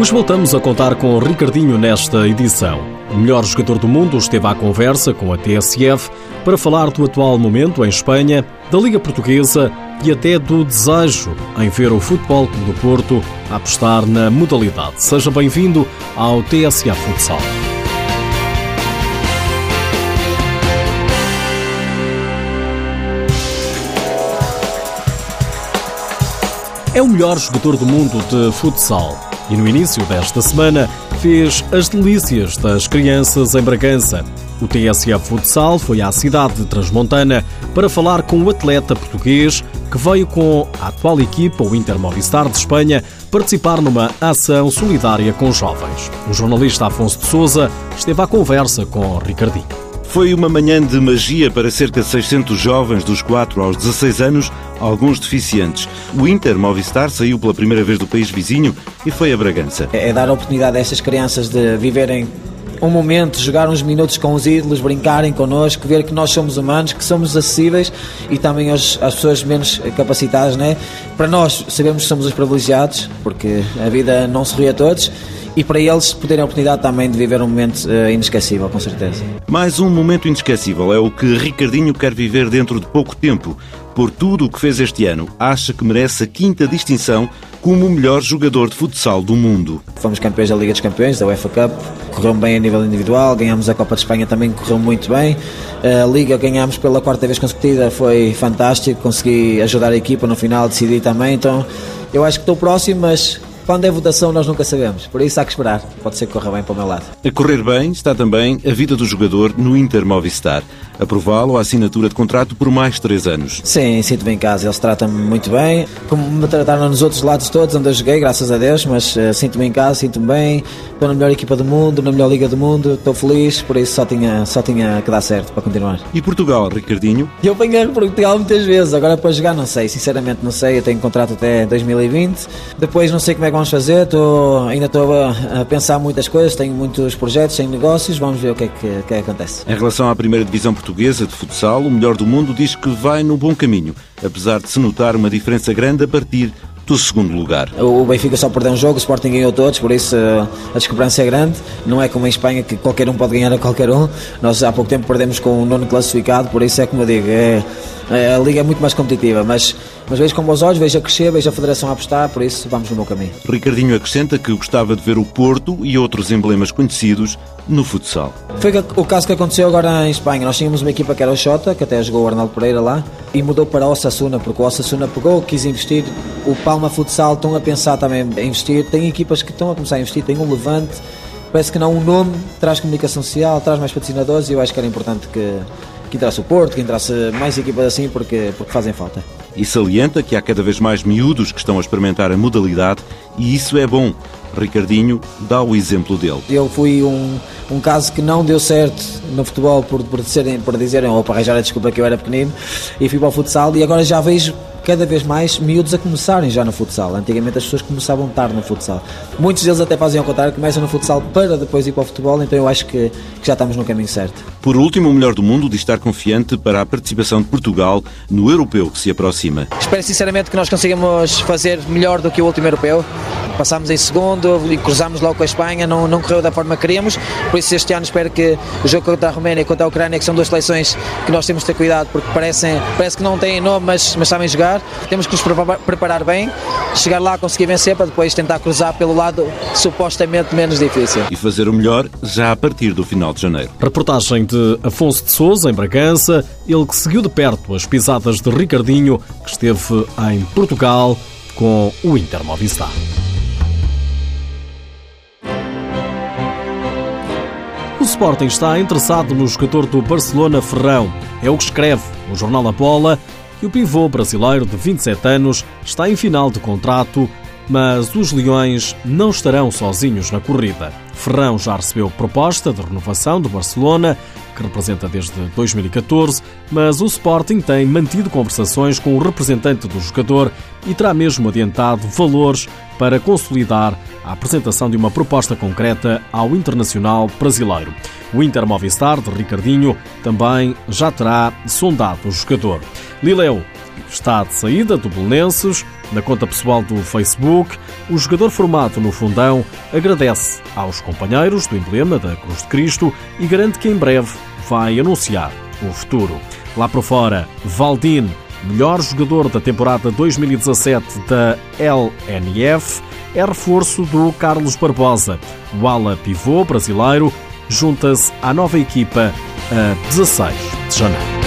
Hoje voltamos a contar com Ricardinho nesta edição. O melhor jogador do mundo esteve à conversa com a TSF para falar do atual momento em Espanha, da Liga Portuguesa e até do desejo em ver o Futebol Clube do Porto apostar na modalidade. Seja bem-vindo ao TSF Futsal. É o melhor jogador do mundo de futsal e no início desta semana fez as delícias das crianças em Bragança. O TSF Futsal foi à cidade de Transmontana para falar com o atleta português que veio com a atual equipa, o Inter Movistar de Espanha, participar numa ação solidária com jovens. O jornalista Afonso de Souza esteve à conversa com Ricardinho. Foi uma manhã de magia para cerca de 600 jovens dos 4 aos 16 anos, alguns deficientes. O Inter Movistar saiu pela primeira vez do país vizinho e foi a Bragança. É dar a oportunidade a estas crianças de viverem um momento, jogar uns minutos com os ídolos, brincarem connosco, ver que nós somos humanos, que somos acessíveis e também às pessoas menos capacitadas, né? Para nós, sabemos que somos os privilegiados, porque a vida não se ri a todos e para eles poderem a oportunidade também de viver um momento uh, inesquecível, com certeza. Mais um momento inesquecível é o que Ricardinho quer viver dentro de pouco tempo. Por tudo o que fez este ano, acha que merece a quinta distinção como o melhor jogador de futsal do mundo. Fomos campeões da Liga dos Campeões, da UEFA Cup, correu bem a nível individual, ganhamos a Copa de Espanha também, correu muito bem. A Liga ganhámos pela quarta vez consecutiva, foi fantástico, consegui ajudar a equipa no final, decidi também, então eu acho que estou próximo, mas quando é votação, nós nunca sabemos. Por isso há que esperar. Pode ser que corra bem para o meu lado. A correr bem está também a vida do jogador no Inter Movistar. Aprová-lo a assinatura de contrato por mais três anos. Sim, sinto-me em casa. Eles tratam-me muito bem. Como me trataram nos outros lados todos onde eu joguei, graças a Deus. Mas uh, sinto-me em casa, sinto-me bem. Estou na melhor equipa do mundo, na melhor liga do mundo. Estou feliz. Por isso só tinha, só tinha que dar certo para continuar. E Portugal, Ricardinho? Eu venho a Portugal muitas vezes. Agora para jogar não sei. Sinceramente não sei. Eu tenho contrato até 2020. Depois não sei como é que vamos fazer, estou, ainda estou a, a, pensar muitas coisas, tenho muitos projetos, tenho negócios, vamos ver o que é que, que, é que acontece. Em relação à primeira divisão portuguesa de futsal, o melhor do mundo diz que vai no bom caminho, apesar de se notar uma diferença grande a partir do segundo lugar. O Benfica só perdeu um jogo, o Sporting ganhou todos, por isso eh, a discrepância é grande. Não é como em Espanha que qualquer um pode ganhar a qualquer um. Nós há pouco tempo perdemos com o nono classificado, por isso é como eu digo, é, a liga é muito mais competitiva, mas, mas vejo com bons olhos, vejo a crescer, vejo a Federação a apostar, por isso vamos no meu caminho. Ricardinho acrescenta que gostava de ver o Porto e outros emblemas conhecidos no futsal. Foi o caso que aconteceu agora em Espanha. Nós tínhamos uma equipa que era o Xota, que até jogou o Arnaldo Pereira lá, e mudou para o Osasuna, porque o Osasuna pegou, quis investir. O Palma Futsal estão a pensar também em investir. Tem equipas que estão a começar a investir, tem um Levante. Parece que não, um nome traz comunicação social, traz mais patrocinadores e eu acho que era importante que, que entrasse o Porto, que entrasse mais equipas assim, porque, porque fazem falta. E salienta que há cada vez mais miúdos que estão a experimentar a modalidade e isso é bom. Ricardinho dá o exemplo dele. Eu fui um, um caso que não deu certo no futebol por, por, dizerem, por dizerem ou para arranjar a desculpa que eu era pequenino e fui para o futsal e agora já vejo cada vez mais miúdos a começarem já no futsal. Antigamente as pessoas começavam tarde no futsal. Muitos deles até fazem ao contrário, começam no futsal para depois ir para o futebol, então eu acho que, que já estamos no caminho certo. Por último, o melhor do mundo diz estar confiante para a participação de Portugal no europeu que se aproxima. Espero sinceramente que nós consigamos fazer melhor do que o último europeu passámos em segundo e cruzámos logo com a Espanha, não, não correu da forma que queríamos, por isso este ano espero que o jogo contra a Roménia e contra a Ucrânia, que são duas seleções que nós temos de ter cuidado, porque parecem, parece que não têm nome, mas, mas sabem jogar, temos que nos preparar bem, chegar lá, conseguir vencer, para depois tentar cruzar pelo lado supostamente menos difícil. E fazer o melhor já a partir do final de janeiro. Reportagem de Afonso de Souza, em Bragança, ele que seguiu de perto as pisadas de Ricardinho, que esteve em Portugal com o Inter Movistar. Sporting está interessado no jogador do Barcelona Ferrão. É o que escreve o jornal A Bola e o pivô brasileiro de 27 anos está em final de contrato, mas os Leões não estarão sozinhos na corrida. Ferrão já recebeu proposta de renovação do Barcelona, que representa desde 2014, mas o Sporting tem mantido conversações com o representante do jogador e terá mesmo adiantado valores para consolidar a apresentação de uma proposta concreta ao internacional brasileiro. O Inter Movistar de Ricardinho também já terá sondado o jogador. Lileu está de saída do Belenenses Na conta pessoal do Facebook, o jogador formado no fundão agradece aos companheiros do emblema da Cruz de Cristo e garante que em breve vai anunciar o futuro. Lá por fora, Valdin, melhor jogador da temporada 2017 da LNF, é reforço do Carlos Barbosa. O ala pivô brasileiro junta-se à nova equipa a 16 de janeiro.